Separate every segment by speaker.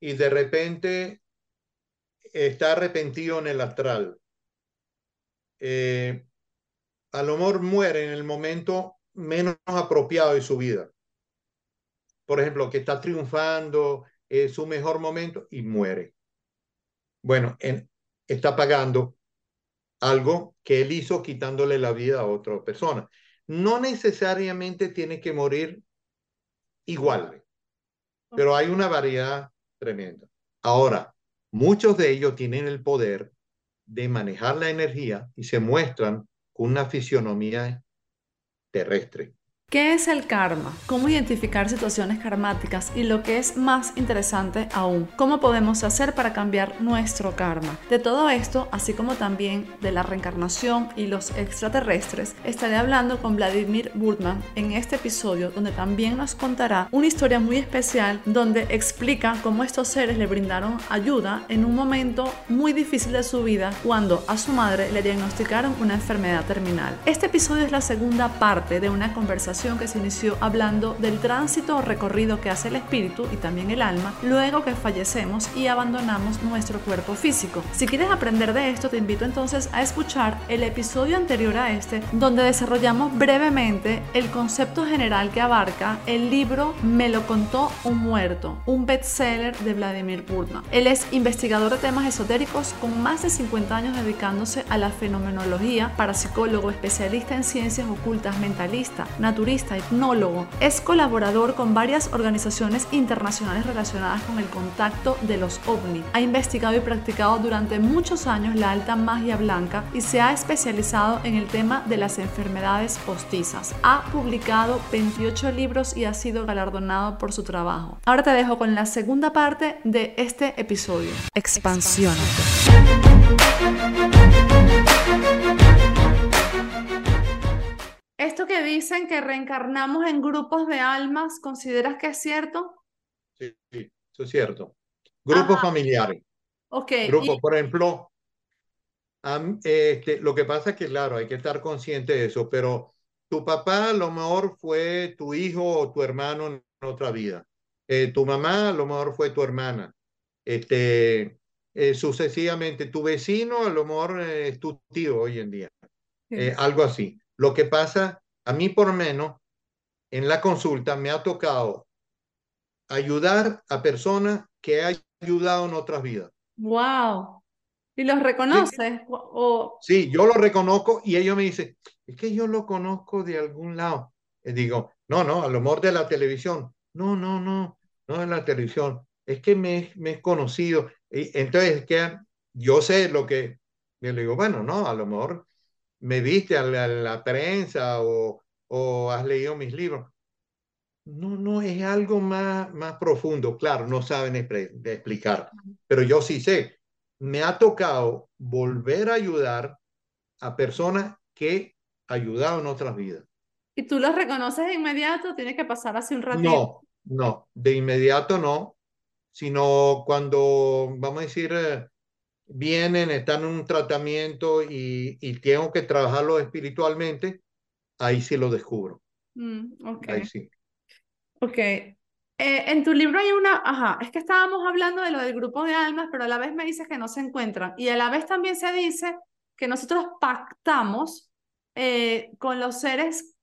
Speaker 1: Y de repente está arrepentido en el astral. Eh, a lo mejor muere en el momento menos apropiado de su vida. Por ejemplo, que está triunfando, es su mejor momento y muere. Bueno, en, está pagando algo que él hizo quitándole la vida a otra persona. No necesariamente tiene que morir igual, pero hay una variedad tremenda. Ahora, muchos de ellos tienen el poder de manejar la energía y se muestran con una fisionomía terrestre.
Speaker 2: ¿Qué es el karma? ¿Cómo identificar situaciones karmáticas? Y lo que es más interesante aún, ¿cómo podemos hacer para cambiar nuestro karma? De todo esto, así como también de la reencarnación y los extraterrestres, estaré hablando con Vladimir Bultman en este episodio donde también nos contará una historia muy especial donde explica cómo estos seres le brindaron ayuda en un momento muy difícil de su vida cuando a su madre le diagnosticaron una enfermedad terminal. Este episodio es la segunda parte de una conversación que se inició hablando del tránsito o recorrido que hace el espíritu y también el alma luego que fallecemos y abandonamos nuestro cuerpo físico. Si quieres aprender de esto, te invito entonces a escuchar el episodio anterior a este, donde desarrollamos brevemente el concepto general que abarca el libro Me lo contó un muerto, un bestseller de Vladimir Bultmann. Él es investigador de temas esotéricos con más de 50 años dedicándose a la fenomenología, parapsicólogo, especialista en ciencias ocultas, mentalista, naturista, etnólogo, es colaborador con varias organizaciones internacionales relacionadas con el contacto de los ovni. Ha investigado y practicado durante muchos años la alta magia blanca y se ha especializado en el tema de las enfermedades postizas. Ha publicado 28 libros y ha sido galardonado por su trabajo. Ahora te dejo con la segunda parte de este episodio. Expansión. Esto que dicen que reencarnamos en grupos de almas, ¿consideras que es cierto?
Speaker 1: Sí, sí eso es cierto. Grupos familiares.
Speaker 2: Ok.
Speaker 1: Grupos, por ejemplo, este, lo que pasa es que, claro, hay que estar consciente de eso, pero tu papá a lo mejor fue tu hijo o tu hermano en otra vida. Eh, tu mamá a lo mejor fue tu hermana. Este, eh, sucesivamente, tu vecino a lo mejor es tu tío hoy en día. Eh, algo así. Lo que pasa, a mí por menos, en la consulta me ha tocado ayudar a personas que he ayudado en otras vidas.
Speaker 2: ¡Wow! ¿Y los reconoces?
Speaker 1: Sí, o... sí, yo lo reconozco y ellos me dicen, es que yo lo conozco de algún lado. Y digo, no, no, a lo mejor de la televisión. No, no, no, no de la televisión. Es que me, me he conocido. Y entonces, que yo sé lo que, yo le digo, bueno, no, a lo mejor me viste a la, prensa o, o, has leído mis libros. No, no, es algo más, más profundo. Claro, no saben explicar, pero yo sí sé. Me ha tocado volver a ayudar a personas que en otras vidas.
Speaker 2: ¿Y tú los reconoces de inmediato? ¿Tiene que pasar así un ratito?
Speaker 1: No, no, de inmediato no, sino cuando, vamos a decir, eh, vienen, están en un tratamiento y, y tengo que trabajarlo espiritualmente, ahí sí lo descubro.
Speaker 2: Mm, ok.
Speaker 1: Ahí sí.
Speaker 2: Ok. Eh, en tu libro hay una, ajá, es que estábamos hablando de lo del grupo de almas, pero a la vez me dices que no se encuentran. Y a la vez también se dice que nosotros pactamos eh, con los seres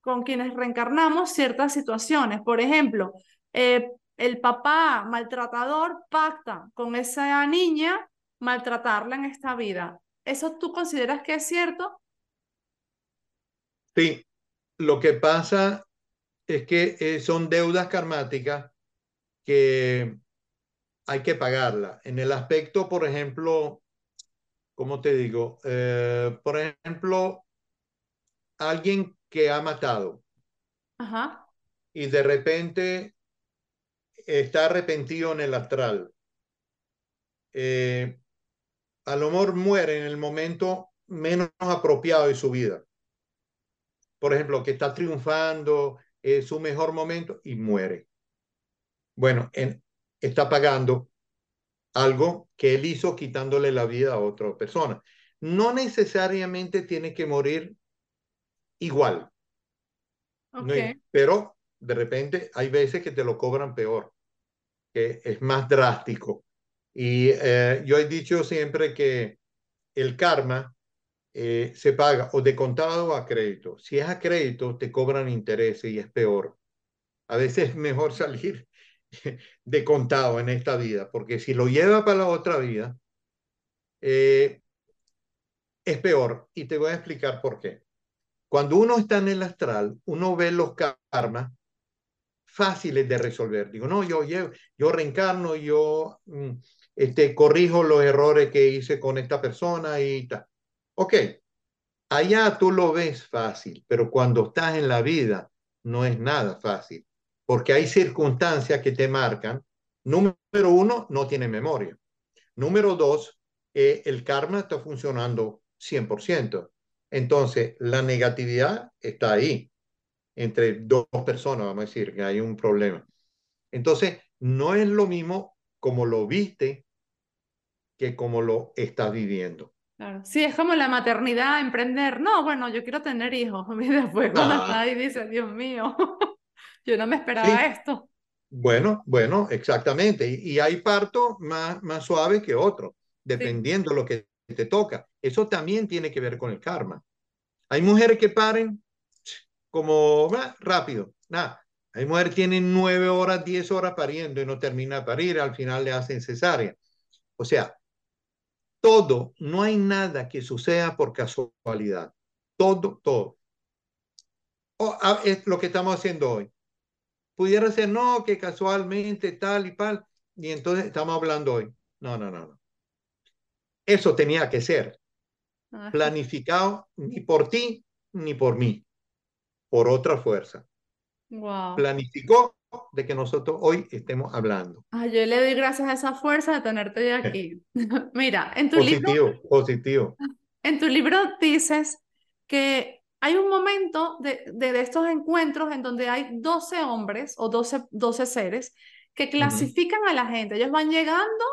Speaker 2: con quienes reencarnamos ciertas situaciones. Por ejemplo, eh, el papá maltratador pacta con esa niña maltratarla en esta vida. ¿Eso tú consideras que es cierto?
Speaker 1: Sí, lo que pasa es que eh, son deudas karmáticas que hay que pagarla. En el aspecto, por ejemplo, ¿cómo te digo? Eh, por ejemplo, alguien que ha matado
Speaker 2: Ajá.
Speaker 1: y de repente está arrepentido en el astral. Eh, a lo mejor muere en el momento menos apropiado de su vida. Por ejemplo, que está triunfando, es su mejor momento y muere. Bueno, en, está pagando algo que él hizo quitándole la vida a otra persona. No necesariamente tiene que morir igual.
Speaker 2: Okay.
Speaker 1: pero de repente hay veces que te lo cobran peor. que es más drástico. Y eh, yo he dicho siempre que el karma eh, se paga o de contado o a crédito. Si es a crédito, te cobran intereses y es peor. A veces es mejor salir de contado en esta vida, porque si lo lleva para la otra vida, eh, es peor. Y te voy a explicar por qué. Cuando uno está en el astral, uno ve los karmas fáciles de resolver. Digo, no, yo, yo, yo reencarno, yo mm, este, corrijo los errores que hice con esta persona y tal. Ok, allá tú lo ves fácil, pero cuando estás en la vida no es nada fácil, porque hay circunstancias que te marcan. Número uno, no tiene memoria. Número dos, eh, el karma está funcionando 100%. Entonces, la negatividad está ahí, entre dos personas, vamos a decir, que hay un problema. Entonces, no es lo mismo como lo viste que como lo estás viviendo.
Speaker 2: Claro. Sí, es como la maternidad, emprender. No, bueno, yo quiero tener hijos. Y después cuando está ahí dice, Dios mío, yo no me esperaba esto.
Speaker 1: Bueno, bueno, exactamente. Y, hay partos más, más suaves que otros, dependiendo de lo que te toca. Eso también tiene que ver con el karma. Hay mujeres que paren como rápido. Nada. Hay mujeres tienen nueve horas, diez horas pariendo y no termina de parir, al final le hacen cesárea. O sea, todo, no hay nada que suceda por casualidad. Todo, todo. es lo que estamos haciendo hoy. Pudiera ser, no, que casualmente tal y tal, y entonces estamos hablando hoy. No, no, no, no. Eso tenía que ser planificado ni por ti ni por mí, por otra fuerza.
Speaker 2: Wow.
Speaker 1: Planificó de que nosotros hoy estemos hablando.
Speaker 2: yo le doy gracias a esa fuerza de tenerte aquí. Mira, en tu
Speaker 1: positivo,
Speaker 2: libro...
Speaker 1: Positivo,
Speaker 2: En tu libro dices que hay un momento de, de, estos encuentros en donde hay 12 hombres o 12, 12 seres que clasifican a la gente. Ellos van llegando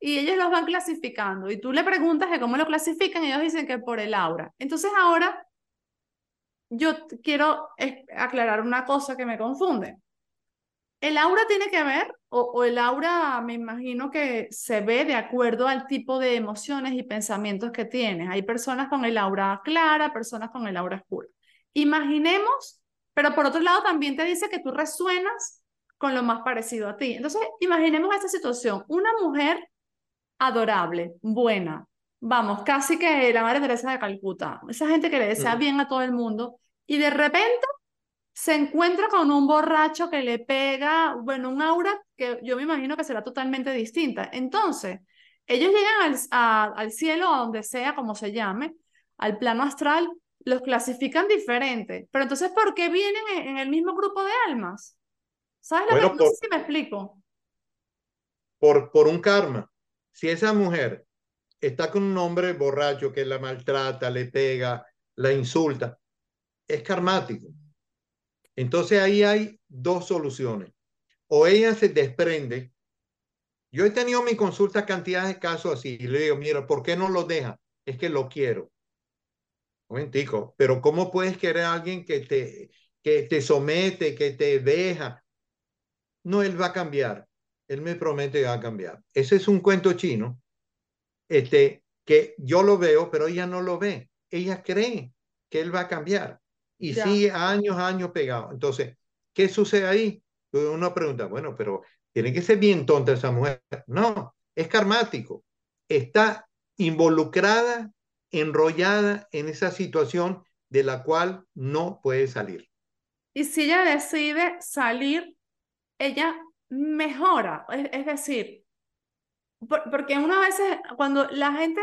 Speaker 2: y ellos los van clasificando. Y tú le preguntas que cómo lo clasifican y ellos dicen que por el aura. Entonces ahora yo quiero aclarar una cosa que me confunde. El aura tiene que ver, o, el aura me imagino que se ve de acuerdo al tipo de emociones y pensamientos que tienes. Hay personas con el aura clara, personas con el aura oscura. Imaginemos, pero por otro lado también te dice que tú resuenas con lo más parecido a ti. Entonces, imaginemos esta situación. Una mujer adorable, buena, vamos, casi que la Madre Teresa de Calcuta, esa gente que le desea bien a todo el mundo, y de repente se encuentra con un borracho que le pega, bueno, un aura que yo me imagino que será totalmente distinta. Entonces, ellos llegan al, al cielo, a donde sea, como se llame, al plano astral, los clasifican diferente. Pero entonces, ¿por qué vienen en, el mismo grupo de almas? ¿Sabes lo que? No sé si me explico.
Speaker 1: Por, por un karma. Si esa mujer está con un hombre borracho que la maltrata, le pega, la insulta, es karmático. Entonces ahí hay dos soluciones. O ella se desprende. Yo he tenido mi consulta cantidad de casos así y le digo, mira, ¿por qué no lo deja? Es que lo quiero. Un momentico, pero ¿cómo puedes querer a alguien que te, que te somete, que te deja? No, él va a cambiar. Él me promete va a cambiar. Ese es un cuento chino, este, que yo lo veo, pero ella no lo ve. Ella cree que él va a cambiar y sigue años, años pegado. Entonces, ¿qué sucede ahí? Uno pregunta, bueno, pero tiene que ser bien tonta esa mujer. No, es karmático. Está involucrada, enrollada en esa situación de la cual no puede salir.
Speaker 2: Y si ella decide salir, ella mejora. Es, decir, porque una vez cuando la gente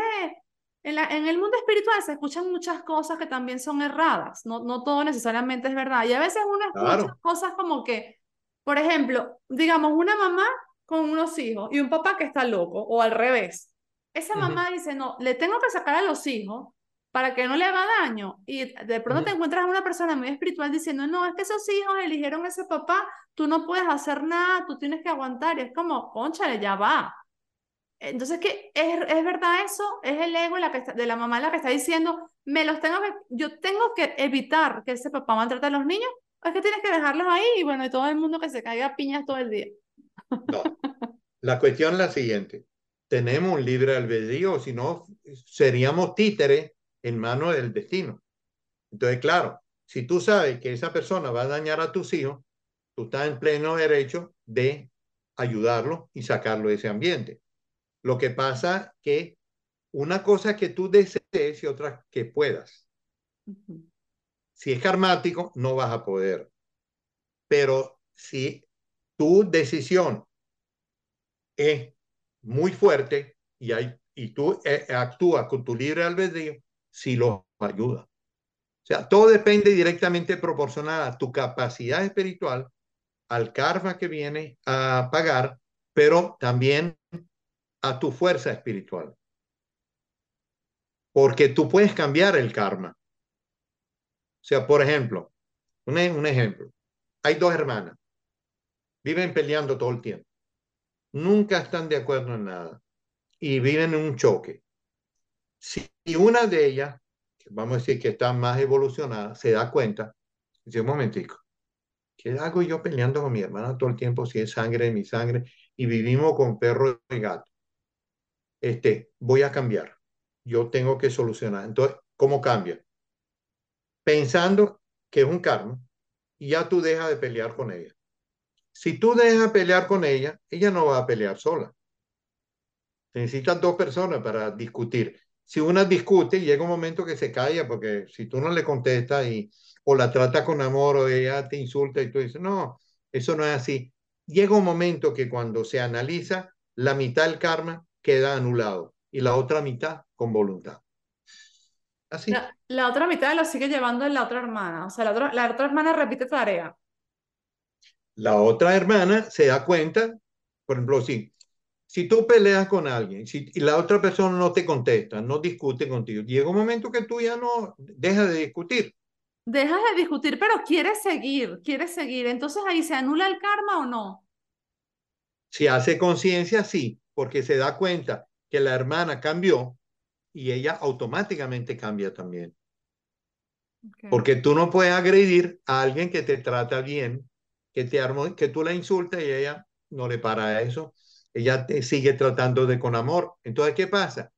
Speaker 2: en, el mundo espiritual se escuchan muchas cosas que también son erradas, no, no todo necesariamente es verdad. Y a veces uno escucha cosas como que, por ejemplo, digamos, una mamá con unos hijos y un papá que está loco, o al revés. Esa mamá dice, no, le tengo que sacar a los hijos para que no le haga daño. Y de pronto te encuentras a una persona muy espiritual diciendo, no, es que esos hijos eligieron a ese papá, tú no puedes hacer nada, tú tienes que aguantar. Y es como, conchale, ya va. Entonces, ¿qué? ¿Es, ¿Es, verdad eso? ¿Es el ego la que de la mamá la que está diciendo, me los tengo que, yo tengo que evitar que ese papá maltrate a los niños? ¿O es que tienes que dejarlos ahí y bueno, y todo el mundo que se caiga piñas todo el día?
Speaker 1: No, La cuestión es la siguiente. Tenemos un libre albedrío, si no, seríamos títeres en manos del destino. Entonces, claro, si tú sabes que esa persona va a dañar a tus hijos, tú estás en pleno derecho de ayudarlo y sacarlo de ese ambiente. Lo que pasa que una cosa que tú desees y otra que puedas. Si es karmático, no vas a poder. Pero si tu decisión es muy fuerte y, hay, y tú eh, actúas con tu libre albedrío, sí lo ayuda. O sea, todo depende directamente proporcional a tu capacidad espiritual, al karma que viene a pagar, pero también a tu fuerza espiritual. Porque tú puedes cambiar el karma. O sea, por ejemplo, un, un ejemplo. Hay dos hermanas. Viven peleando todo el tiempo nunca están de acuerdo en nada y viven en un choque. Si una de ellas, vamos a decir que está más evolucionada, se da cuenta, dice, un momentico, ¿qué hago yo peleando con mi hermana todo el tiempo si es sangre de mi sangre y vivimos con perro y gato? Este, voy a cambiar. Yo tengo que solucionar. Entonces, ¿cómo cambia? Pensando que es un karma y ya tú dejas de pelear con ella. Si tú dejas pelear con ella, ella no va a pelear sola. Necesitan dos personas para discutir. Si una discute, llega un momento que se calla, porque si tú no le contestas y, o la tratas con amor o ella te insulta y tú dices, no, eso no es así. Llega un momento que cuando se analiza, la mitad del karma queda anulado y la otra mitad con voluntad.
Speaker 2: Así. La, otra mitad lo sigue llevando la otra hermana. O sea, la otra, la otra hermana repite tarea
Speaker 1: la otra hermana se da cuenta, por ejemplo, si, si tú peleas con alguien si, y la otra persona no te contesta, no discute contigo, llega un momento que tú ya no dejas de discutir.
Speaker 2: Dejas de discutir, pero quieres seguir, quieres seguir. Entonces ahí se anula el karma o no?
Speaker 1: Si hace conciencia, sí, porque se da cuenta que la hermana cambió y ella automáticamente cambia también. Porque tú no puedes agredir a alguien que te trata bien que, te armo, que tú la insultas y ella no le para eso. Ella te sigue tratando de con amor. Entonces, ¿qué pasa?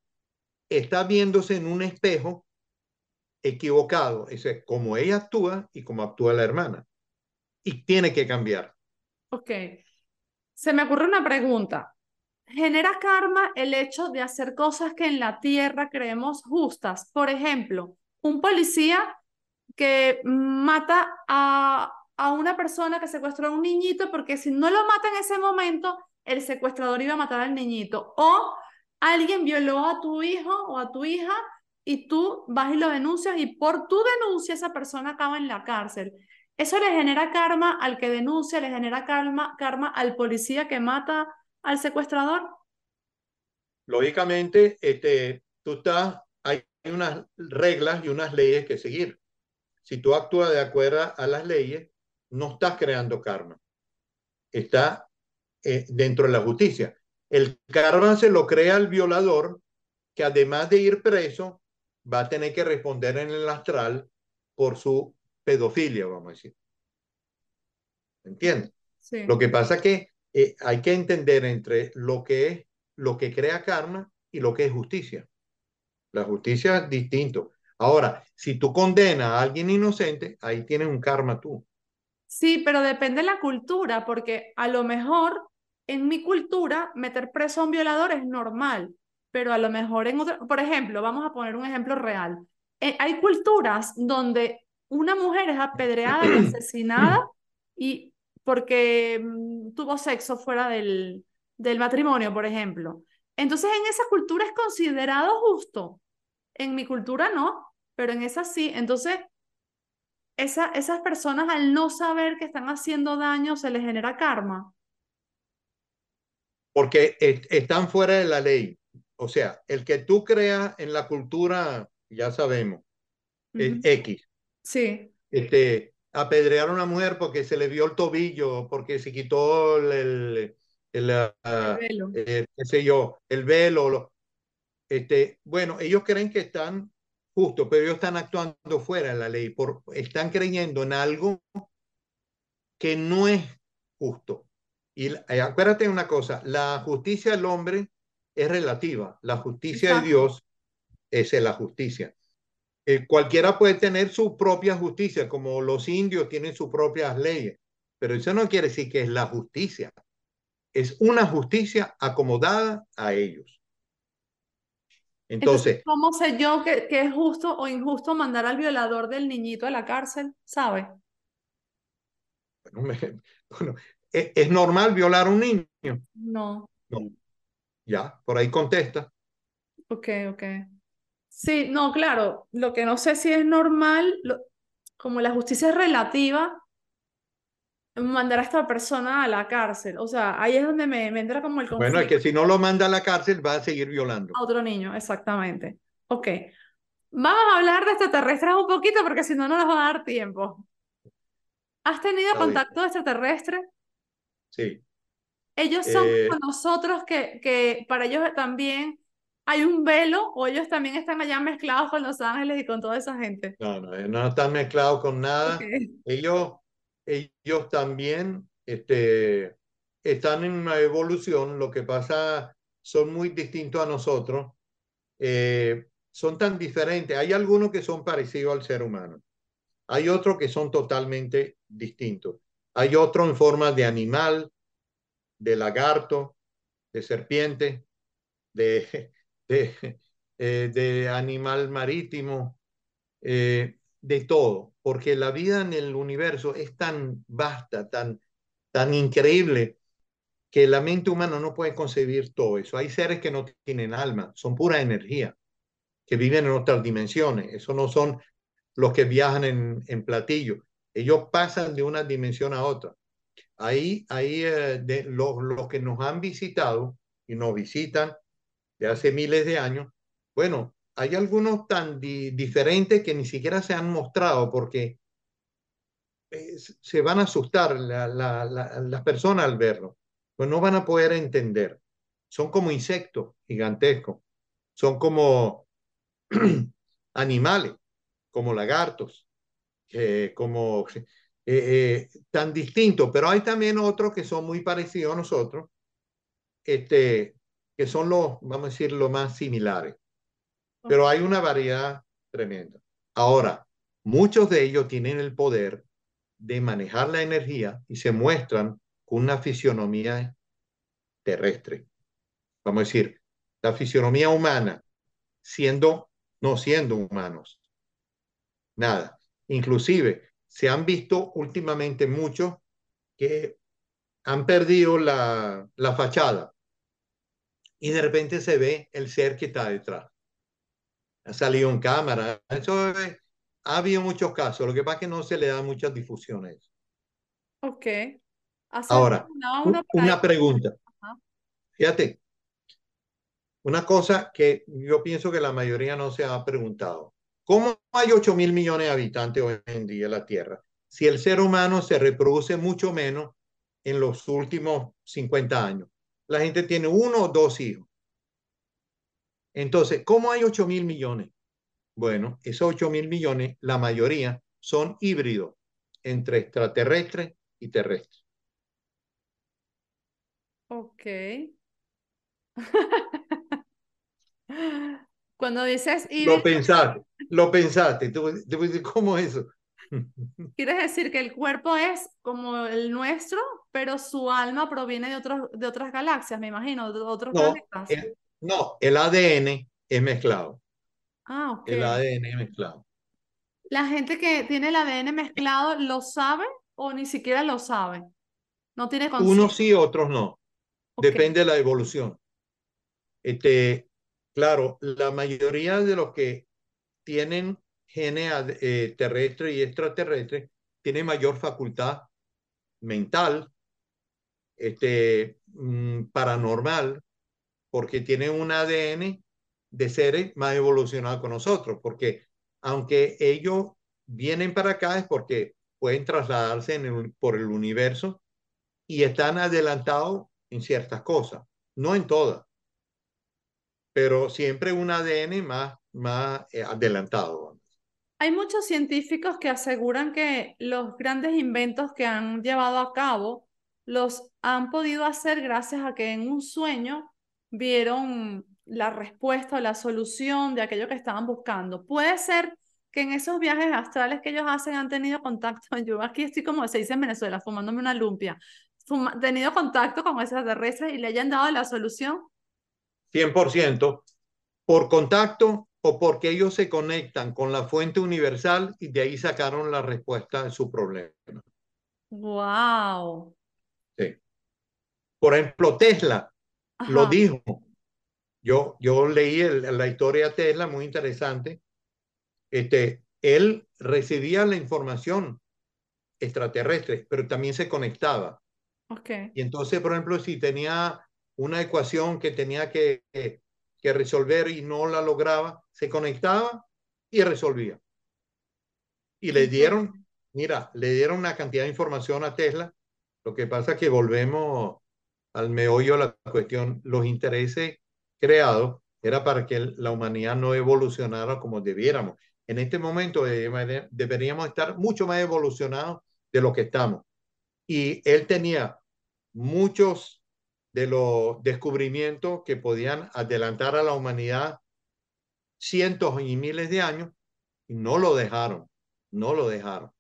Speaker 1: Está viéndose en un espejo equivocado. Es como ella actúa y como actúa la hermana. Y tiene que cambiar.
Speaker 2: Ok. Se me ocurre una pregunta. ¿Genera karma el hecho de hacer cosas que en la tierra creemos justas? Por ejemplo, un policía que mata a a una persona que secuestró a un niñito porque si no lo mata en ese momento, el secuestrador iba a matar al niñito. O alguien violó a tu hijo o a tu hija y tú vas y lo denuncias y por tu denuncia esa persona acaba en la cárcel. Eso le genera karma al que denuncia, le genera karma, karma al policía que mata al secuestrador.
Speaker 1: Lógicamente, este, tú estás, hay unas reglas y unas leyes que seguir. Si tú actúas de acuerdo a las leyes, no estás creando karma. Está eh, dentro de la justicia. El karma se lo crea el violador, que además de ir preso, va a tener que responder en el astral por su pedofilia, vamos a decir. ¿Entiendes? Lo que pasa es que eh, hay que entender entre lo que es lo que crea karma y lo que es justicia. La justicia es distinto. Ahora, si tú condenas a alguien inocente, ahí tienes un karma tú.
Speaker 2: Sí, pero depende de la cultura, porque a lo mejor en mi cultura meter preso a un violador es normal, pero a lo mejor en otra, por ejemplo, vamos a poner un ejemplo real. Eh, hay culturas donde una mujer es apedreada y asesinada y porque mm, tuvo sexo fuera del, del matrimonio, por ejemplo. Entonces, en esa cultura es considerado justo. En mi cultura no, pero en esa sí. Entonces, esa, esas personas al no saber que están haciendo daño se les genera karma.
Speaker 1: Porque están fuera de la ley. O sea, el que tú creas en la cultura, ya sabemos, es X.
Speaker 2: Sí.
Speaker 1: Este, apedrear a una mujer porque se le vio el tobillo, porque se quitó el, el, ah, velo. Eh, qué sé yo, el velo. Este, bueno, ellos creen que están justo, pero ellos están actuando fuera de la ley, están creyendo en algo que no es justo. Y eh, acuérdate una cosa, la justicia del hombre es relativa, la justicia Exacto. de Dios es la justicia. Eh, cualquiera puede tener su propia justicia, como los indios tienen sus propias leyes, pero eso no quiere decir que es la justicia. Es una justicia acomodada a ellos. Entonces,
Speaker 2: ¿cómo sé yo que, que, es justo o injusto mandar al violador del niñito a la cárcel? ¿Sabe?
Speaker 1: Bueno, bueno ¿es, ¿es, normal violar a un niño?
Speaker 2: No.
Speaker 1: No. Ya, por ahí contesta.
Speaker 2: Ok, ok. Sí, no, claro. Lo que no sé si es normal, lo, como la justicia es relativa, mandar a esta persona a la cárcel. O sea, ahí es donde me, me entra como el conflicto.
Speaker 1: Bueno, es que si no lo manda a la cárcel va a seguir violando.
Speaker 2: A otro niño, exactamente. Ok. Vamos a hablar de extraterrestres un poquito porque si no, no nos va a dar tiempo. ¿Has tenido
Speaker 1: Está
Speaker 2: contacto
Speaker 1: bien.
Speaker 2: extraterrestre?
Speaker 1: Sí.
Speaker 2: Ellos son
Speaker 1: Eh,
Speaker 2: como nosotros que, que para ellos también hay un velo o ellos también están allá mezclados con los ángeles y con toda esa gente.
Speaker 1: no, no, no están mezclados con nada.
Speaker 2: Ok.
Speaker 1: Ellos, ellos también este, están en una evolución. Lo que pasa, son muy distintos a nosotros. Eh, son tan diferentes. Hay algunos que son parecidos al ser humano. Hay otros que son totalmente distintos. Hay otros en forma de animal, de lagarto, de serpiente, de, de, eh, de animal marítimo, eh, de todo, porque la vida en el universo es tan vasta, tan, tan increíble, que la mente humana no puede concebir todo eso. Hay seres que no tienen alma, son pura energía, que viven en otras dimensiones. Eso no son los que viajan en, platillo. Ellos pasan de una dimensión a otra. Ahí, ahí eh, de los, los que nos han visitado y nos visitan de hace miles de años, bueno, hay algunos tan di diferentes que ni siquiera se han mostrado porque eh, se van a asustar las la, la, la personas al verlo, pues no van a poder entender. Son como insectos gigantescos, son como animales, como lagartos, eh, como eh, eh, tan distintos, pero hay también otros que son muy parecidos a nosotros, este, que son los, vamos a decir, los más similares. Pero hay una variedad tremenda. Ahora, muchos de ellos tienen el poder de manejar la energía y se muestran con una fisionomía terrestre. Vamos a decir, la fisionomía humana, siendo, no siendo humanos. Nada. Inclusive, se han visto últimamente muchos que han perdido la, la fachada y de repente se ve el ser que está detrás. Ha salido en cámara. Eso es, ha habido muchos casos. Lo que pasa es que no se le da muchas difusiones.
Speaker 2: Ok. ¿Has
Speaker 1: Ahora,
Speaker 2: una,
Speaker 1: pregunta.
Speaker 2: Ajá.
Speaker 1: Fíjate, una cosa que yo pienso que la mayoría no se ha preguntado. ¿Cómo hay 8 mil millones de habitantes hoy en día en la Tierra? Si el ser humano se reproduce mucho menos en los últimos 50 años. La gente tiene uno o dos hijos. Entonces, ¿cómo hay 8 mil millones? Bueno, esos 8 mil millones, la mayoría son híbridos entre extraterrestres y terrestres.
Speaker 2: Ok. Cuando dices
Speaker 1: Lo
Speaker 2: híbrido,
Speaker 1: pensaste, lo pensaste. Tú dices, ¿Cómo es eso?
Speaker 2: quieres decir que el cuerpo es como el nuestro, pero su alma proviene de otros, de otras galaxias, me imagino, de otros
Speaker 1: No,
Speaker 2: planetas.
Speaker 1: el, no, el ADN es mezclado.
Speaker 2: Ah, ok.
Speaker 1: El ADN es mezclado.
Speaker 2: La gente que tiene el ADN mezclado, ¿lo sabe o ni siquiera lo sabe? No tiene
Speaker 1: Unos
Speaker 2: conciencia.
Speaker 1: sí, otros no. Depende de la evolución. Este, claro, la mayoría de los que tienen genes eh, terrestres y extraterrestres tienen mayor facultad mental, este, mm, paranormal, porque tienen un ADN de seres más evolucionados que nosotros, porque aunque ellos vienen para acá es porque pueden trasladarse por el universo y están adelantados en ciertas cosas, no en todas, pero siempre un ADN más, más eh, adelantado.
Speaker 2: Hay muchos científicos que aseguran que los grandes inventos que han llevado a cabo los han podido hacer gracias a que en un sueño vieron la respuesta o la solución de aquello que estaban buscando. Puede ser que en esos viajes astrales que ellos hacen han tenido contacto. Yo aquí estoy como se dice en Venezuela, fumándome una lumpia. Fuma, tenido contacto con extraterrestres y le hayan dado la solución.
Speaker 1: 100% por contacto o porque ellos se conectan con la fuente universal y de ahí sacaron la respuesta a su problema.
Speaker 2: Wow.
Speaker 1: Por ejemplo, Tesla Ajá. lo dijo. Yo, yo leí el, la historia de Tesla, muy interesante. Este, él recibía la información extraterrestre, pero también se conectaba.
Speaker 2: Okay.
Speaker 1: Y entonces, por ejemplo, si tenía una ecuación que tenía que, que, que resolver y no la lograba, se conectaba y resolvía. Y le dieron, mira, le dieron una cantidad de información a Tesla. Lo que pasa es que volvemos al meollo de la cuestión. Los intereses creados era para que la humanidad no evolucionara como debiéramos. En este momento deberíamos estar mucho más evolucionados de lo que estamos. Y él tenía muchos de los descubrimientos que podían adelantar a la humanidad cientos y miles de años y no lo dejaron, no lo dejaron.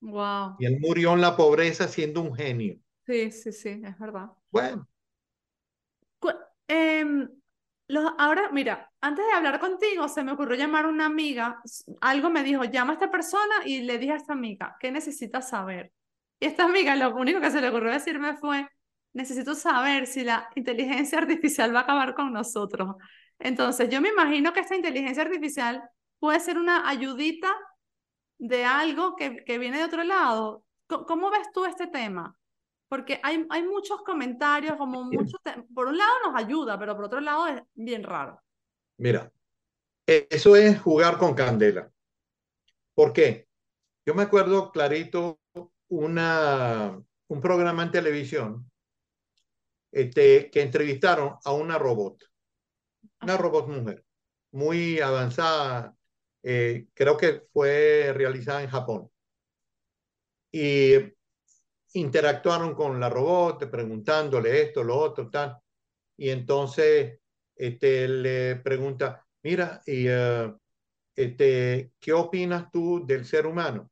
Speaker 2: Wow.
Speaker 1: Y él murió en la pobreza siendo un genio.
Speaker 2: Sí, sí, sí, es verdad.
Speaker 1: Bueno.
Speaker 2: Eh, los, ahora, mira, antes de hablar contigo, se me ocurrió llamar a una amiga. Algo me dijo, llama a esta persona y le dije a esta amiga, ¿qué necesitas saber? Y esta amiga lo único que se le ocurrió decirme fue, necesito saber si la inteligencia artificial va a acabar con nosotros. Entonces, yo me imagino que esta inteligencia artificial puede ser una ayudita de algo que, que viene de otro lado. ¿Cómo ves tú este tema? Porque hay, hay muchos comentarios, como muchos, por un lado nos ayuda, pero por otro lado es bien raro.
Speaker 1: Mira, eso es jugar con candela. ¿Por qué? Yo me acuerdo clarito una, un programa en televisión este, que entrevistaron a una robot, una robot mujer, muy avanzada, eh, creo que fue realizada en Japón. Y interactuaron con la robot, preguntándole esto, lo otro, tal. Y entonces este, le pregunta, mira, y, uh, este, ¿qué opinas tú del ser humano?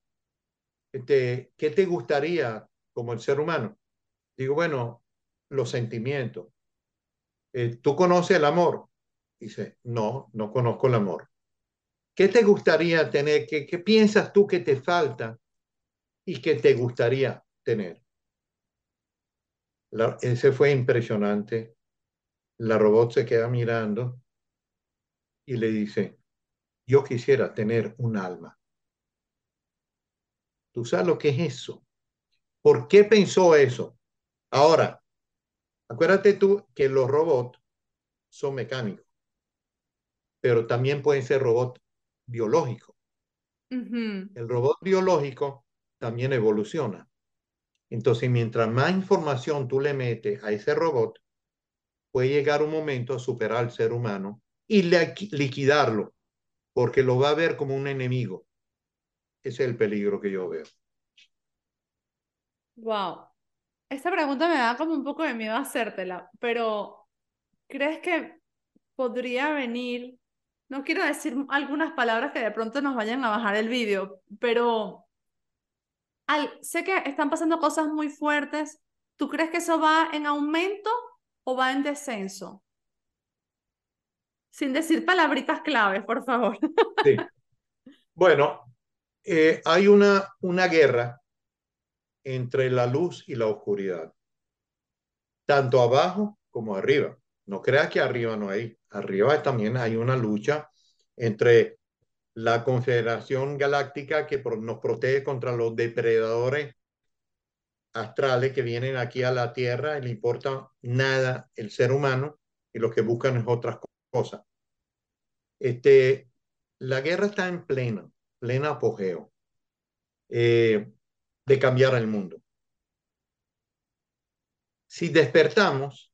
Speaker 1: Este, ¿Qué te gustaría como el ser humano? Digo, bueno, los sentimientos. Eh, ¿Tú conoces el amor? Dice, no, no conozco el amor. ¿Qué te gustaría tener? ¿Qué, qué piensas tú que te falta y que te gustaría tener? La, ese fue impresionante. La robot se queda mirando y le dice, yo quisiera tener un alma. ¿Tú sabes lo que es eso? ¿Por qué pensó eso? Ahora, acuérdate tú que los robots son mecánicos, pero también pueden ser robots biológicos.
Speaker 2: Uh -huh.
Speaker 1: El robot biológico también evoluciona. Entonces, mientras más información tú le metes a ese robot, puede llegar un momento a superar al ser humano y liquidarlo, porque lo va a ver como un enemigo. Ese es el peligro que yo veo.
Speaker 2: Wow. Esta pregunta me da como un poco de miedo hacértela, pero ¿crees que podría venir? No quiero decir algunas palabras que de pronto nos vayan a bajar el vídeo, pero al, sé que están pasando cosas muy fuertes. ¿Tú crees que eso va en aumento o va en descenso? Sin decir palabritas claves, por favor.
Speaker 1: Sí. Bueno, eh, hay una, una guerra entre la luz y la oscuridad, tanto abajo como arriba. No creas que arriba no hay. Arriba también hay una lucha entre la Confederación Galáctica que nos protege contra los depredadores astrales que vienen aquí a la Tierra y le importa nada el ser humano y lo que buscan es otras cosas. Este, la guerra está en pleno, pleno apogeo eh, de cambiar el mundo. Si despertamos,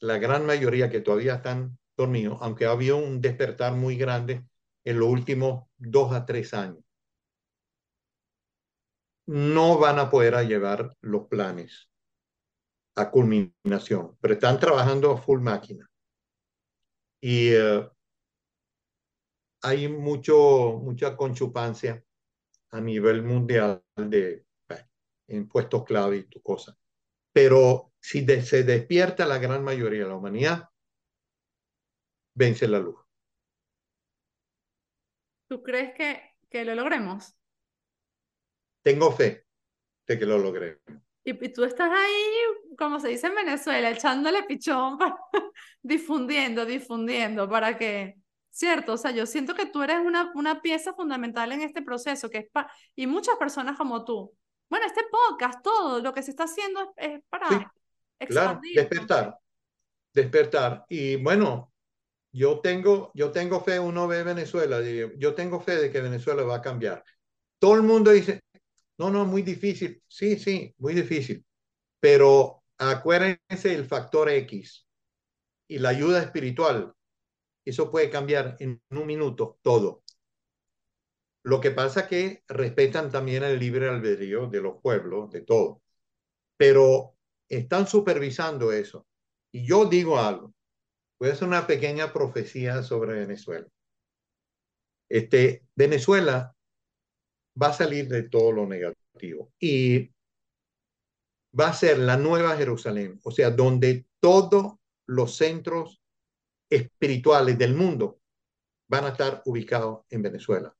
Speaker 1: la gran mayoría que todavía están dormidos, aunque ha habido un despertar muy grande en los últimos dos a tres años. no van a poder llevar los planes a culminación, pero están trabajando a full máquina. Y uh, hay mucho, mucha conchupancia a nivel mundial de impuestos clave y tu cosa. Pero si se despierta la gran mayoría de la humanidad, vence la luz.
Speaker 2: ¿Tú crees que, que lo logremos?
Speaker 1: Tengo fe de que lo logremos.
Speaker 2: Y, y, tú estás ahí, como se dice en Venezuela, echándole pichón, difundiendo, difundiendo, para que, ¿cierto? O sea, yo siento que tú eres una, una pieza fundamental en este proceso, que es y muchas personas como tú. Bueno, este podcast, todo lo que se está haciendo es, para
Speaker 1: sí, claro, despertar, despertar. Y bueno, yo tengo, yo tengo fe, uno ve Venezuela, yo tengo fe de que Venezuela va a cambiar. Todo el mundo dice, no, no, muy difícil. Sí, sí, muy difícil. Pero acuérdense el factor X y la ayuda espiritual. Eso puede cambiar en un minuto todo. Lo que pasa que respetan también el libre albedrío de los pueblos, de todo. Pero están supervisando eso. Y yo digo algo. Voy a hacer una pequeña profecía sobre Venezuela. Este, Venezuela va a salir de todo lo negativo y va a ser la nueva Jerusalén, o sea, donde todos los centros espirituales del mundo van a estar ubicados en Venezuela.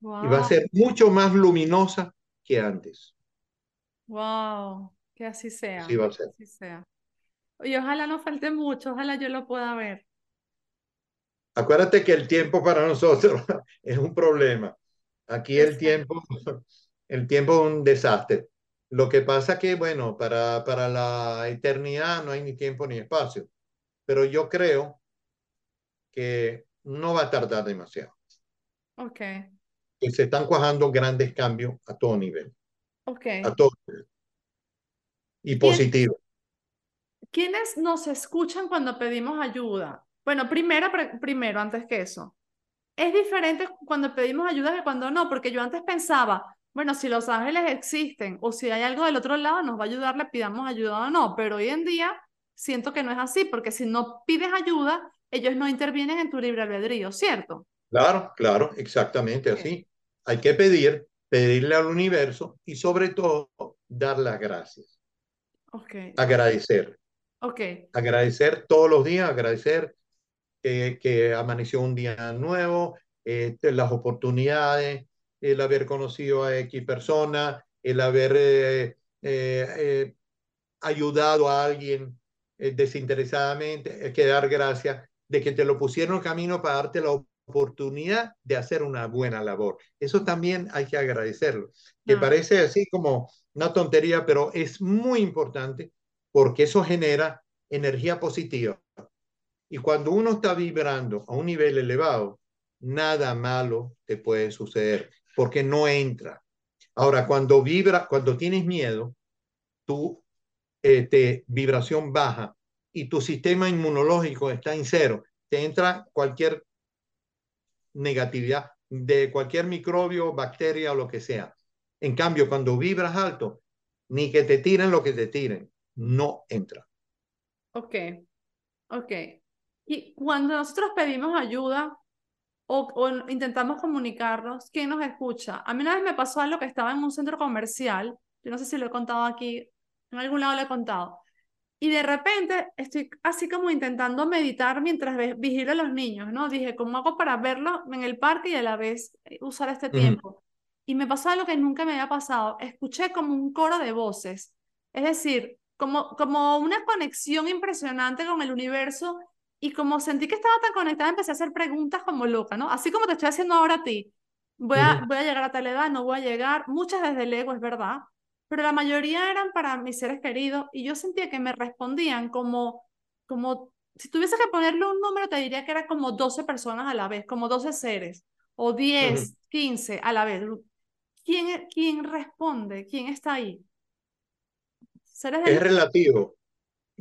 Speaker 1: Y va a ser mucho más luminosa que antes.
Speaker 2: Wow, que así sea.
Speaker 1: Sí va a ser.
Speaker 2: Así sea. Y ojalá no falte mucho, ojalá yo lo pueda ver.
Speaker 1: Acuérdate que el tiempo para nosotros es un problema. Aquí el tiempo, el tiempo es un desastre. Lo que pasa que, bueno, para, para la eternidad no hay ni tiempo ni espacio. Pero yo creo que no va a tardar demasiado.
Speaker 2: Ok.
Speaker 1: Que se están cuajando grandes cambios a todo nivel.
Speaker 2: Ok.
Speaker 1: A todo nivel. Y positivo.
Speaker 2: ¿Quiénes nos escuchan cuando pedimos ayuda? Bueno, primero, primero, antes que eso, es diferente cuando pedimos ayuda que cuando no, porque yo antes pensaba, bueno, si los ángeles existen o si hay algo del otro lado, nos va a ayudar, le pidamos ayuda o no, pero hoy en día siento que no es así, porque si no pides ayuda, ellos no intervienen en tu libre albedrío, ¿cierto?
Speaker 1: Claro, claro, exactamente así. Hay que pedir, pedirle al universo y sobre todo dar las gracias.
Speaker 2: Okay.
Speaker 1: Agradecer.
Speaker 2: Ok.
Speaker 1: Agradecer todos los días, agradecer que, que amaneció un día nuevo, eh, las oportunidades, el haber conocido a X persona, el haber eh, eh, ayudado a alguien desinteresadamente, hay que dar gracias de que te lo pusieron en camino para darte la oportunidad de hacer una buena labor. Eso también hay que agradecerlo, que
Speaker 2: Ah.
Speaker 1: parece así como una tontería, pero es muy importante porque eso genera energía positiva. Y cuando uno está vibrando a un nivel elevado, nada malo te puede suceder porque no entra. Ahora, cuando vibra, cuando tienes miedo, tu este, vibración baja y tu sistema inmunológico está en cero, te entra cualquier negatividad de cualquier microbio, bacteria o lo que sea. En cambio, cuando vibras alto, ni que te tiren lo que te tiren, no entra.
Speaker 2: Ok, ok. Y cuando nosotros pedimos ayuda o, o intentamos comunicarnos, ¿quién nos escucha? A mí una vez me pasó algo que estaba en un centro comercial, yo no sé si lo he contado aquí, en algún lado lo he contado, y de repente estoy así como intentando meditar mientras vigilo a los niños, ¿no? Dije, ¿cómo hago para verlo en el parque y a la vez eh, usar este tiempo? Y me pasó algo que nunca me había pasado. Escuché como un coro de voces, es decir, como, como una conexión impresionante con el universo y como sentí que estaba tan conectada, empecé a hacer preguntas como loca, ¿no? Así como te estoy haciendo ahora a ti. Voy a,
Speaker 1: Ujú.
Speaker 2: voy a llegar a tal edad, no voy a llegar, muchas desde el ego, es verdad, pero la mayoría eran para mis seres queridos y yo sentía que me respondían como, como, si tuviese que ponerle un número, te diría que era como 12 personas a la vez, como 12 seres, o 10, 15 a la vez. ¿Quién, quién responde? ¿Quién está ahí? Seres
Speaker 1: Es relativo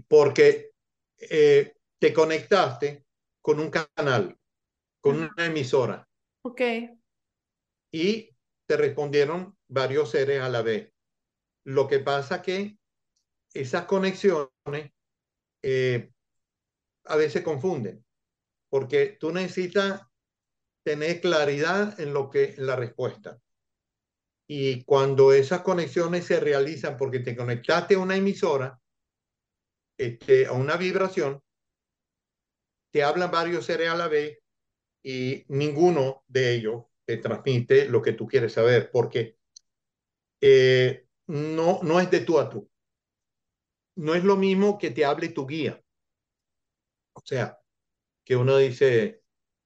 Speaker 1: porque eh, te conectaste con un canal, con una emisora
Speaker 2: Ok,
Speaker 1: y te respondieron varios seres a la vez. Lo que pasa que esas conexiones eh, a veces confunden, porque tú necesitas tener claridad en lo que la respuesta. Y cuando esas conexiones se realizan porque te conectaste a una emisora, este, a una vibración, te hablan varios seres a la vez y ninguno de ellos te transmite lo que tú quieres saber, porque eh, no, no es de tú a tú. No es lo mismo que te hable tu guía. O sea, que uno dice,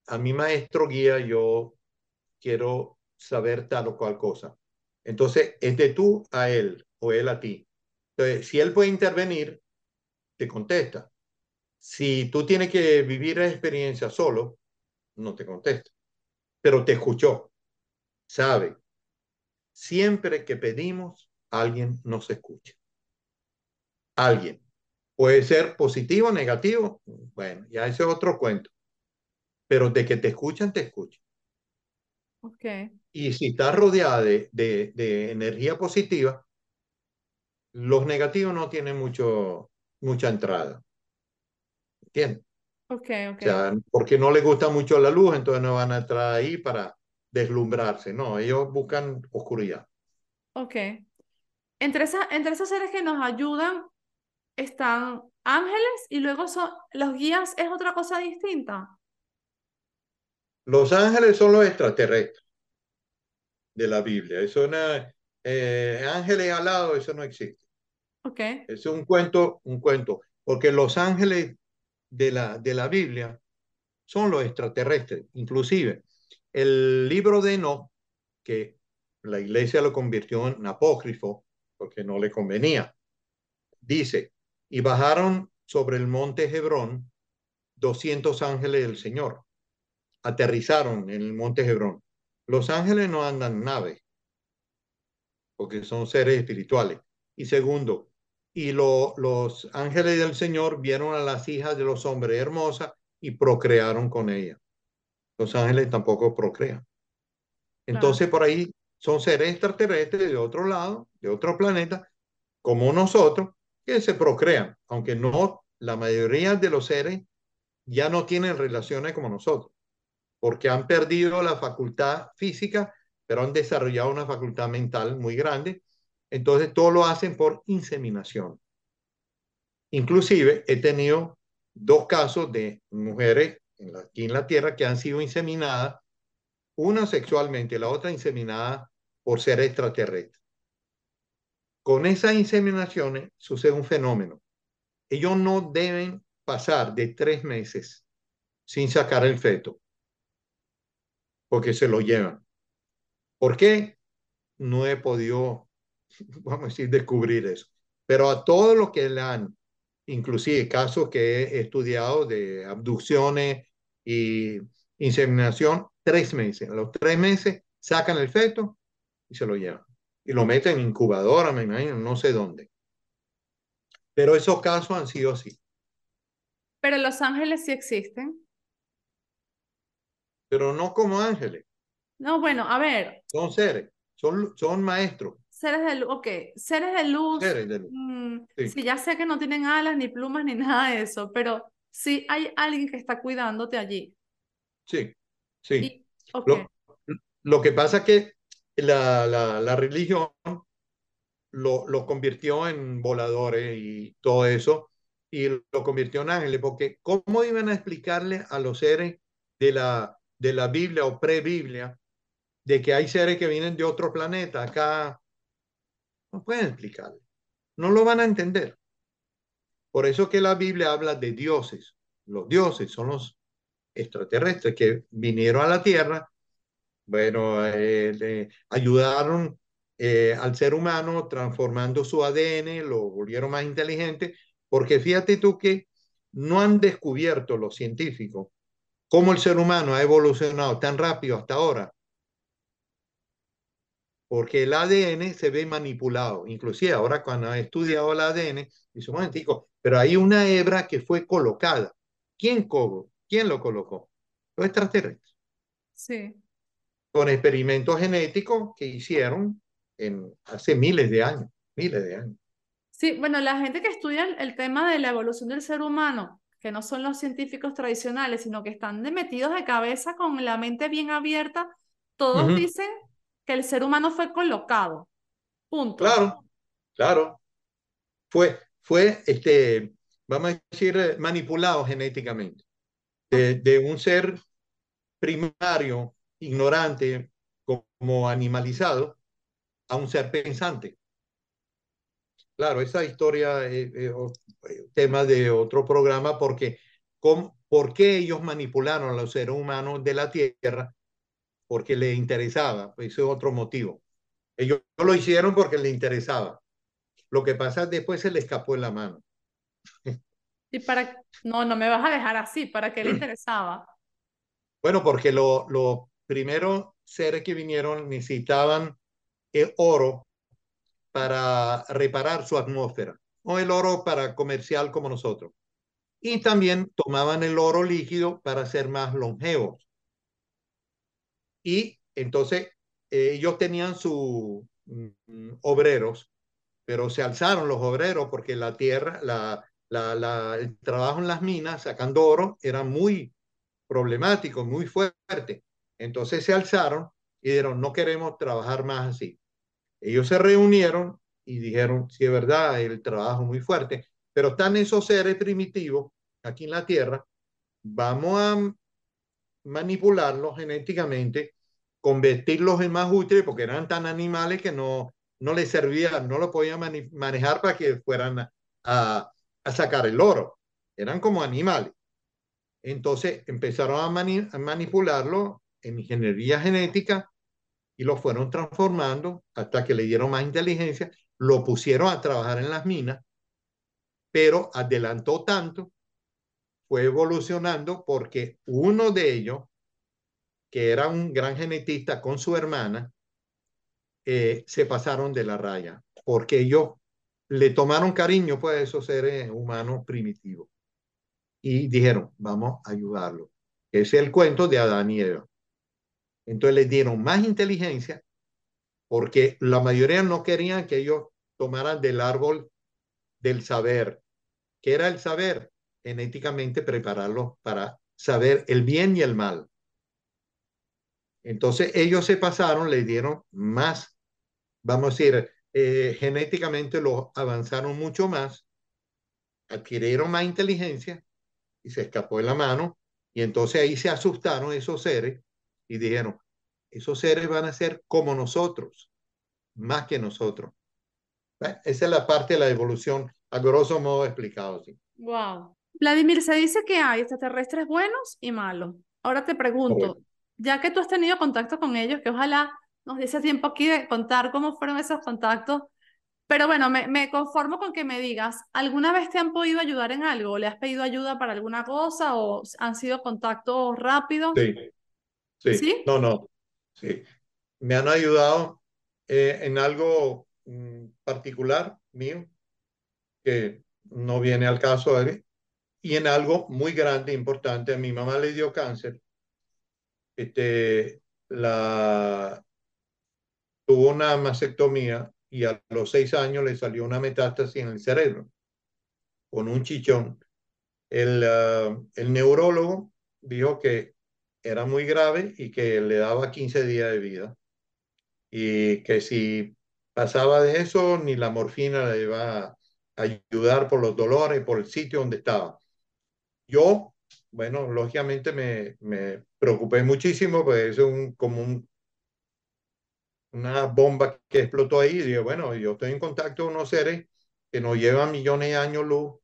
Speaker 1: a mi maestro guía yo quiero saber tal o cual cosa. Entonces, es de tú a él o él a ti. Entonces, si él puede intervenir, te contesta. Si tú tienes que vivir la experiencia solo, no te contesta. Pero te escuchó. Sabe. Siempre que pedimos, alguien nos escucha. Alguien. Puede ser positivo negativo. Bueno, ya ese es otro cuento. Pero de que te escuchan, te escuchan.
Speaker 2: Okay.
Speaker 1: Y si estás rodeada de, de, de, energía positiva, los negativos no tienen mucho, mucha entrada. ¿Entiendes?
Speaker 2: Ok, ok.
Speaker 1: O sea, porque no les gusta mucho la luz, entonces no van a entrar ahí para deslumbrarse. No, ellos buscan oscuridad.
Speaker 2: Ok. Entre, esa, entre esos seres que nos ayudan están ángeles y luego son los guías, ¿es otra cosa distinta?
Speaker 1: Los ángeles son los extraterrestres de la Biblia. Eso no, eh, ángeles al lado, eso no existe.
Speaker 2: Ok.
Speaker 1: Es un cuento, un cuento, porque los ángeles de la, de la Biblia son los extraterrestres. Inclusive, el libro de No, que la iglesia lo convirtió en apócrifo porque no le convenía, dice, y bajaron sobre el monte Hebrón 200 ángeles del Señor. Aterrizaron en el monte Hebrón. Los ángeles no andan naves, porque son seres espirituales. Y segundo, y lo, los ángeles del Señor vieron a las hijas de los hombres hermosas y procrearon con ellas. Los ángeles tampoco procrean. Entonces por ahí son seres extraterrestres de otro lado, de otro planeta, como nosotros, que se procrean, aunque no, la mayoría de los seres ya no tienen relaciones como nosotros, porque han perdido la facultad física, pero han desarrollado una facultad mental muy grande entonces todo lo hacen por inseminación. Inclusive he tenido dos casos de mujeres aquí en la Tierra que han sido inseminadas, una sexualmente, la otra inseminada por ser extraterrestre. Con esas inseminaciones sucede un fenómeno. Ellos no deben pasar de tres meses sin sacar el feto, porque se lo llevan. ¿Por qué? No he podido vamos a decir, descubrir eso. Pero a todos los que le han, inclusive casos que he estudiado de abducciones y inseminación, tres meses. A los tres meses sacan el feto y se lo llevan. Y lo meten en incubadora, me imagino, no sé dónde. Pero esos casos han sido así.
Speaker 2: Pero los ángeles sí existen.
Speaker 1: Pero no como ángeles.
Speaker 2: No, bueno, a ver.
Speaker 1: Son seres, son, son maestros.
Speaker 2: Seres de luz, ok, seres de luz.
Speaker 1: Seres de luz.
Speaker 2: Mm,
Speaker 1: Sí.
Speaker 2: sí, ya sé que no tienen alas, ni plumas, ni nada de eso, pero sí hay alguien que está cuidándote allí.
Speaker 1: Sí, sí.
Speaker 2: Y, ok,
Speaker 1: Lo, lo que pasa es que la, la, la religión lo, lo convirtió en voladores y todo eso, y lo convirtió en ángeles, porque ¿cómo iban a explicarle a los seres de la, de la Biblia o pre-Biblia de que hay seres que vienen de otro planeta acá? No pueden explicarle, no lo van a entender. Por eso que la Biblia habla de dioses. Los dioses son los extraterrestres que vinieron a la Tierra, bueno, eh, le ayudaron eh, al ser humano transformando su ADN, lo volvieron más inteligente, porque fíjate tú que no han descubierto los científicos cómo el ser humano ha evolucionado tan rápido hasta ahora, porque el ADN se ve manipulado, inclusive ahora cuando ha estudiado el ADN, dice un momentico, pero hay una hebra que fue colocada. ¿Quién, co ¿Quién lo colocó? Los extraterrestres
Speaker 2: sí,
Speaker 1: con experimentos genéticos que hicieron, en, hace miles de años, miles de años.
Speaker 2: Sí, bueno, la gente que estudia el, tema de la evolución del ser humano, que no son los científicos tradicionales, sino que están metidos de cabeza con la mente bien abierta, todos dicen que el ser humano fue colocado. Punto.
Speaker 1: Claro, claro. Fue, fue este, vamos a decir, eh, manipulado genéticamente. De, de un ser primario, ignorante, como animalizado, a un ser pensante. Claro, esa historia es, tema de otro programa porque con, ¿por qué ellos manipularon a los seres humanos de la Tierra? Porque les interesaba, ese es otro motivo. Ellos lo hicieron porque les interesaba. Lo que pasa después se le escapó en la mano.
Speaker 2: Y para, no, no me vas a dejar así, ¿para qué le interesaba?
Speaker 1: Bueno, porque los primeros seres que vinieron necesitaban el oro para reparar su atmósfera, o el oro para comercial como nosotros. Y también tomaban el oro líquido para ser más longevos. Y entonces eh, ellos tenían sus mm, obreros, pero se alzaron los obreros porque la tierra, la, el trabajo en las minas sacando oro era muy problemático, muy fuerte. Entonces se alzaron y dijeron, no queremos trabajar más así. Ellos se reunieron y dijeron, sí es verdad, el trabajo muy fuerte, pero están esos seres primitivos aquí en la Tierra, vamos a manipularlos genéticamente, convertirlos en más útiles, porque eran tan animales que no, no les servían, no lo podían manejar para que fueran a, sacar el oro. Eran como animales. Entonces empezaron a, a manipularlo en ingeniería genética y lo fueron transformando hasta que le dieron más inteligencia, lo pusieron a trabajar en las minas, pero adelantó tanto, fue evolucionando porque uno de ellos, que era un gran genetista con su hermana, eh, se pasaron de la raya, porque ellos le tomaron cariño pues, a esos seres humanos primitivos y dijeron, vamos a ayudarlo. Es el cuento de Adán y Eva. Entonces les dieron más inteligencia porque la mayoría no querían que ellos tomaran del árbol del saber. ¿Qué era el saber? Genéticamente prepararlos para saber el bien y el mal. Entonces ellos se pasaron, le dieron más, vamos a decir, eh, genéticamente los avanzaron mucho más, adquirieron más inteligencia y se escapó de la mano. Y entonces ahí se asustaron esos seres y dijeron, esos seres van a ser como nosotros, más que nosotros. Esa es la parte de la evolución, a grosso modo explicado. así.
Speaker 2: Wow. Vladimir, se dice que hay extraterrestres buenos y malos. Ahora te pregunto, ya que tú has tenido contacto con ellos, que ojalá nos diese tiempo aquí de contar cómo fueron esos contactos, pero bueno, me, me, conformo con que me digas, ¿alguna vez te han podido ayudar en algo? ¿Le has pedido ayuda para alguna cosa o han sido contactos rápidos?
Speaker 1: Sí, Sí, no, no, sí. Me han ayudado eh, en algo mm, particular mío, que no viene al caso, y en algo muy grande, importante. A mi mamá le dio cáncer. Este, la, tuvo una mastectomía y a los seis años le salió una metástasis en el cerebro con un chichón. El, ah, el neurólogo dijo que era muy grave y que le daba 15 días de vida. Y que si pasaba de eso, ni la morfina le iba a ayudar por los dolores, por el sitio donde estaba. Yo, bueno, lógicamente me, me preocupé muchísimo, pues es un, como un, una bomba que explotó ahí. Y dije, bueno, yo estoy en contacto con unos seres que nos llevan millones de años luz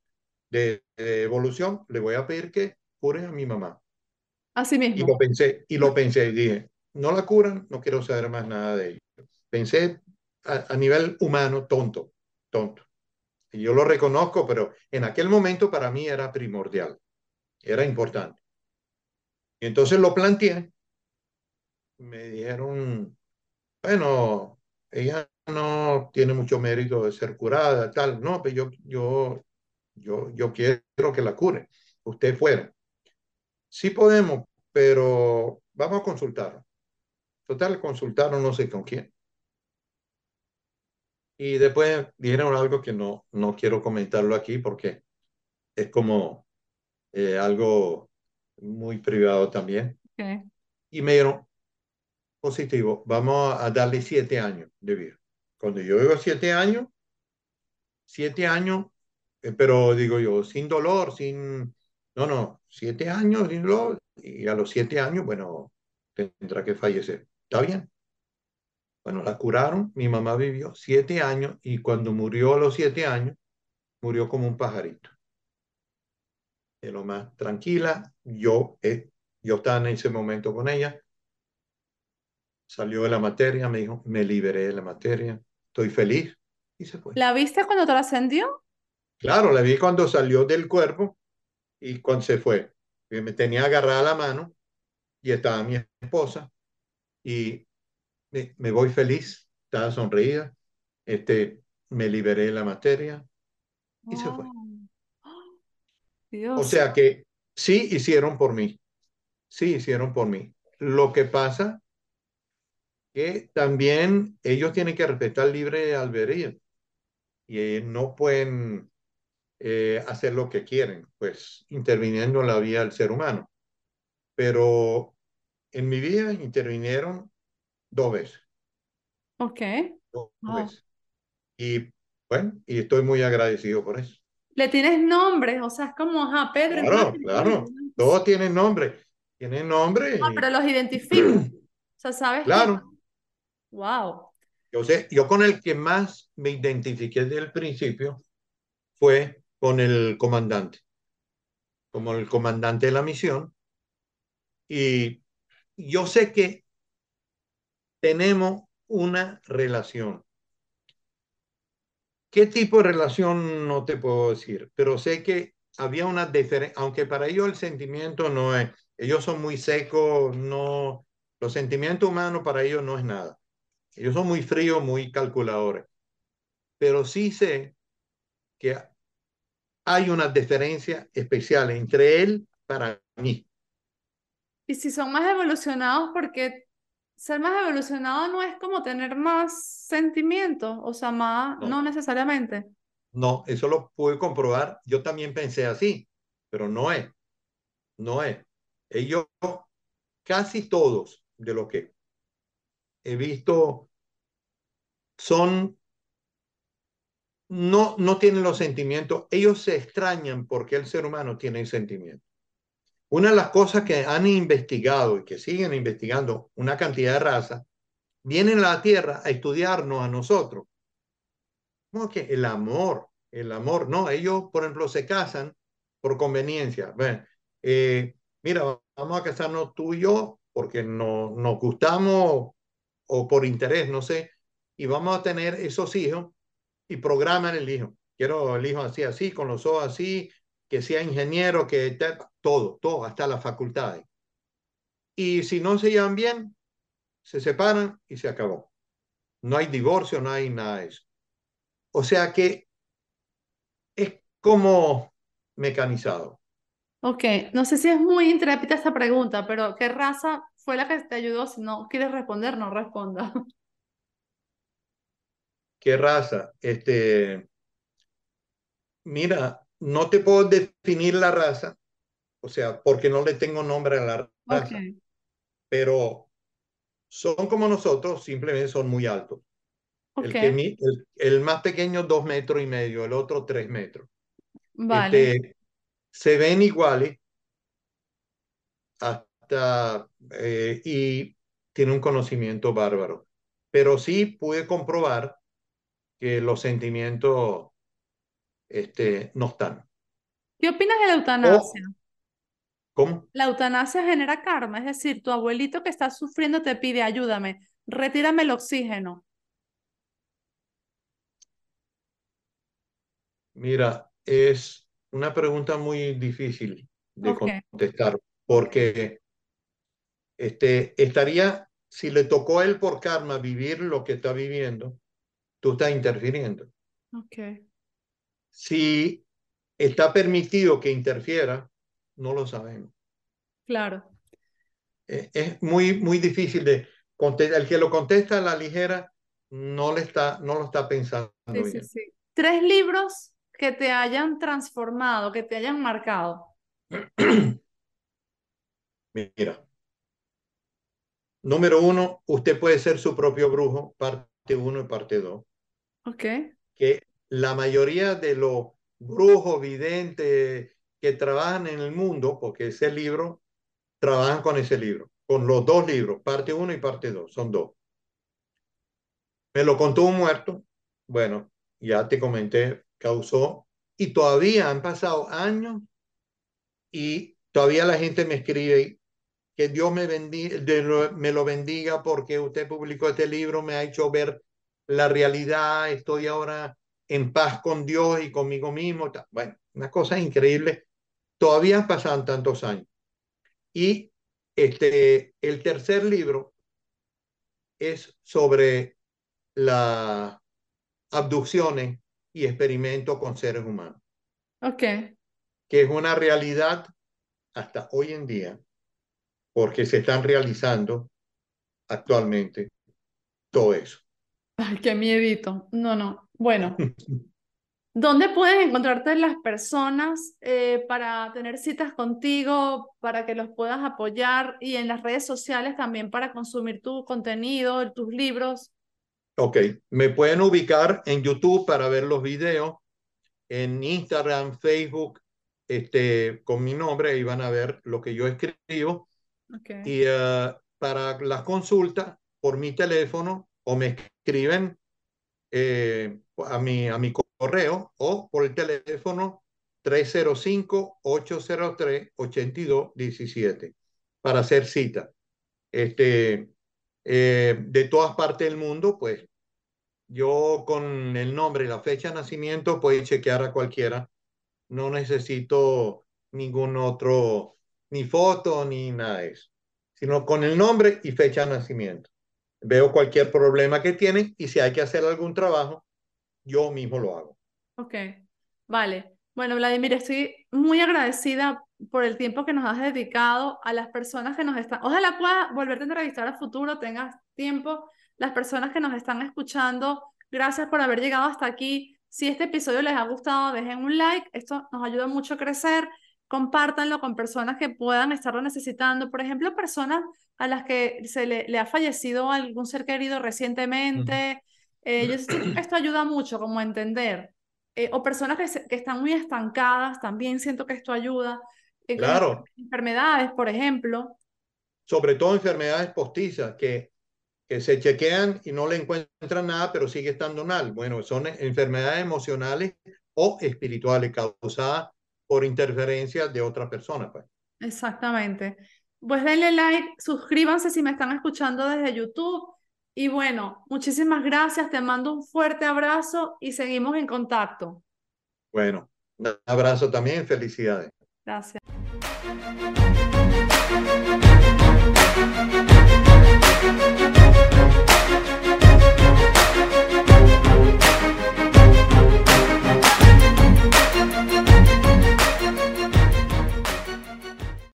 Speaker 1: de, de evolución. Le voy a pedir que curen a mi mamá.
Speaker 2: Así mismo.
Speaker 1: Y lo pensé, y lo pensé, y dije, no la curan, no quiero saber más nada de ellos. Pensé a, nivel humano, tonto, tonto. Y yo lo reconozco, pero en aquel momento para mí era primordial, era importante. Y entonces lo planteé. Me dijeron, bueno, ella no tiene mucho mérito de ser curada, tal. No, pero yo, yo, yo, yo quiero que la cure. Usted fuera. Sí podemos, pero vamos a consultar. Total, consultaron no sé con quién. Y después dijeron algo que no, no quiero comentarlo aquí porque es como eh, algo muy privado también.
Speaker 2: Okay.
Speaker 1: Y me dieron positivo, vamos a darle siete años de vida. Cuando yo digo siete años, siete años, eh, pero digo yo, sin dolor, sin, no, no, siete años y a los siete años, bueno, tendrá que fallecer. ¿Está bien? Bueno, la curaron, mi mamá vivió siete años y cuando murió a los siete años, murió como un pajarito. De lo más tranquila, yo, eh, yo estaba en ese momento con ella, salió de la materia, me dijo, me liberé de la materia, estoy feliz y se fue.
Speaker 2: ¿La viste cuando trascendió?
Speaker 1: Claro, la vi cuando salió del cuerpo y cuando se fue. Me tenía agarrada la mano y estaba mi esposa y me, me voy feliz, estaba sonreída, este, me liberé de la materia y se fue.
Speaker 2: Dios.
Speaker 1: O sea que sí hicieron por mí, sí hicieron por mí. Lo que pasa que también ellos tienen que respetar libre albedrío y no pueden eh, hacer lo que quieren, pues interviniendo en la vida del ser humano. Pero en mi vida intervinieron dos veces.
Speaker 2: Ok.
Speaker 1: Dos
Speaker 2: Wow.
Speaker 1: veces. Y bueno, y estoy muy agradecido por eso.
Speaker 2: Le tienes nombre, o sea, es como, ajá, Pedro.
Speaker 1: Claro, claro. Todos tienen nombre. Tienen nombre.
Speaker 2: Ah,
Speaker 1: y-
Speaker 2: pero los identifico. O sea, ¿sabes? qué?
Speaker 1: Claro.
Speaker 2: Wow.
Speaker 1: Yo sé, yo con el que más me identifiqué desde el principio fue con el comandante, como el comandante de la misión. Y yo sé que tenemos una relación. ¿Qué tipo de relación? No te puedo decir, pero sé que había una diferencia, aunque para ellos el sentimiento no es, ellos son muy secos, no, los sentimientos humanos para ellos no es nada. Ellos son muy fríos, muy calculadores. Pero sí sé que hay una diferencia especial entre él para mí.
Speaker 2: Y si son más evolucionados, porque ser más evolucionado no es como tener más sentimientos, o sea, más,
Speaker 1: No.
Speaker 2: no necesariamente.
Speaker 1: No, eso lo pude comprobar. Yo también pensé así, pero no es. No es. Ellos, casi todos de los que he visto, son, no, no tienen los sentimientos. Ellos se extrañan porque el ser humano tiene sentimientos. Una de las cosas que han investigado y que siguen investigando una cantidad de razas, vienen a la Tierra a estudiarnos a nosotros. ¿Cómo que el amor? El amor, no, ellos, por ejemplo, se casan por conveniencia. Ven, eh, mira, vamos a casarnos tú y yo porque no, nos gustamos o por interés, no sé, y vamos a tener esos hijos y programan el hijo. Quiero el hijo así, así, con los ojos así, que sea ingeniero, que todo, todo, hasta las facultades. Y si no se llevan bien, se separan y se acabó. No hay divorcio, no hay nada de eso. O sea que es como mecanizado.
Speaker 2: Ok, no sé si es muy intrépida esta pregunta, pero ¿qué raza fue la que te ayudó? Si no quieres responder, no responda.
Speaker 1: ¿Qué raza? Este, mira, no te puedo definir la raza, o sea, porque no le tengo nombre a la raza, pero son como nosotros, simplemente son muy altos. El,
Speaker 2: ok,
Speaker 1: que el, el más pequeño, dos metros y medio, el otro, tres metros.
Speaker 2: vale.
Speaker 1: Este, se ven iguales hasta eh, y tiene un conocimiento bárbaro. Pero sí pude comprobar que los sentimientos este, no están.
Speaker 2: ¿Qué opinas de la eutanasia?
Speaker 1: ¿Cómo?
Speaker 2: La eutanasia genera karma, es decir, tu abuelito que está sufriendo te pide, ayúdame, retírame el oxígeno.
Speaker 1: Mira, es una pregunta muy difícil de contestar porque este, estaría, si le tocó a él por karma vivir lo que está viviendo, tú estás interfiriendo.
Speaker 2: ok.
Speaker 1: Si está permitido que interfiera, no lo sabemos.
Speaker 2: Claro.
Speaker 1: Eh, Es muy, muy difícil de contestar. El que lo contesta a la ligera no, le está, no lo está pensando
Speaker 2: sí,
Speaker 1: bien.
Speaker 2: Sí, sí. Tres libros que te hayan transformado, que te hayan marcado.
Speaker 1: Mira, número uno, usted puede ser su propio brujo, parte uno y parte dos.
Speaker 2: Ok.
Speaker 1: Que la mayoría de los brujos, videntes que trabajan en el mundo, porque ese libro, trabajan con ese libro, con los dos libros, parte uno y parte dos, son dos. Me lo contó un muerto, bueno, ya te comenté, causó, y todavía han pasado años y todavía la gente me escribe que Dios me, bendiga, me lo bendiga porque usted publicó este libro, me ha hecho ver la realidad, estoy ahora en paz con Dios y conmigo mismo. Bueno, una cosa increíble. Todavía pasan tantos años. Y este, el tercer libro es sobre las abducciones y experimentos con seres humanos.
Speaker 2: Ok.
Speaker 1: Que es una realidad hasta hoy en día, porque se están realizando actualmente todo eso.
Speaker 2: Ay, qué miedito. No, no. Bueno. ¿Dónde pueden encontrarte las personas eh, para tener citas contigo, para que los puedas apoyar y en las redes sociales también para consumir tu contenido, tus libros?
Speaker 1: Ok, me pueden ubicar en YouTube para ver los videos, en Instagram, Facebook, este, con mi nombre, ahí van a ver lo que yo escribo.
Speaker 2: Okay.
Speaker 1: Y uh, para las consultas, por mi teléfono, o me escriben eh, a, mi, a mi correo o por el teléfono 305-803-8217 para hacer cita. Este, eh, de todas partes del mundo, pues yo con el nombre y la fecha de nacimiento puedo chequear a cualquiera. No necesito ningún otro, ni foto, ni nada de eso, sino con el nombre y fecha de nacimiento. Veo cualquier problema que tienen y si hay que hacer algún trabajo, yo mismo lo hago.
Speaker 2: Ok, vale. Bueno, Vladimir, estoy muy agradecida por el tiempo que nos has dedicado a las personas que nos están. Ojalá pueda volverte a entrevistar a futuro, tengas tiempo. Las personas que nos están escuchando, gracias por haber llegado hasta aquí. Si este episodio les ha gustado, dejen un like. Esto nos ayuda mucho a crecer. Compártanlo con personas que puedan estarlo necesitando. Por ejemplo, personas a las que se le, le ha fallecido algún ser querido recientemente. Eh, yo esto ayuda mucho como a entender. Eh, o personas que, que, están muy estancadas, también siento que esto ayuda.
Speaker 1: Eh, claro.
Speaker 2: Enfermedades, por ejemplo.
Speaker 1: Sobre todo enfermedades postizas que, que se chequean y no le encuentran nada, pero sigue estando mal. Bueno, son enfermedades emocionales o espirituales causadas por interferencias de otra persona. Pues.
Speaker 2: Exactamente. Pues denle like, suscríbanse si me están escuchando desde YouTube. Y bueno, muchísimas gracias, te mando un fuerte abrazo y seguimos en contacto.
Speaker 1: Bueno, un abrazo también, felicidades.
Speaker 2: Gracias.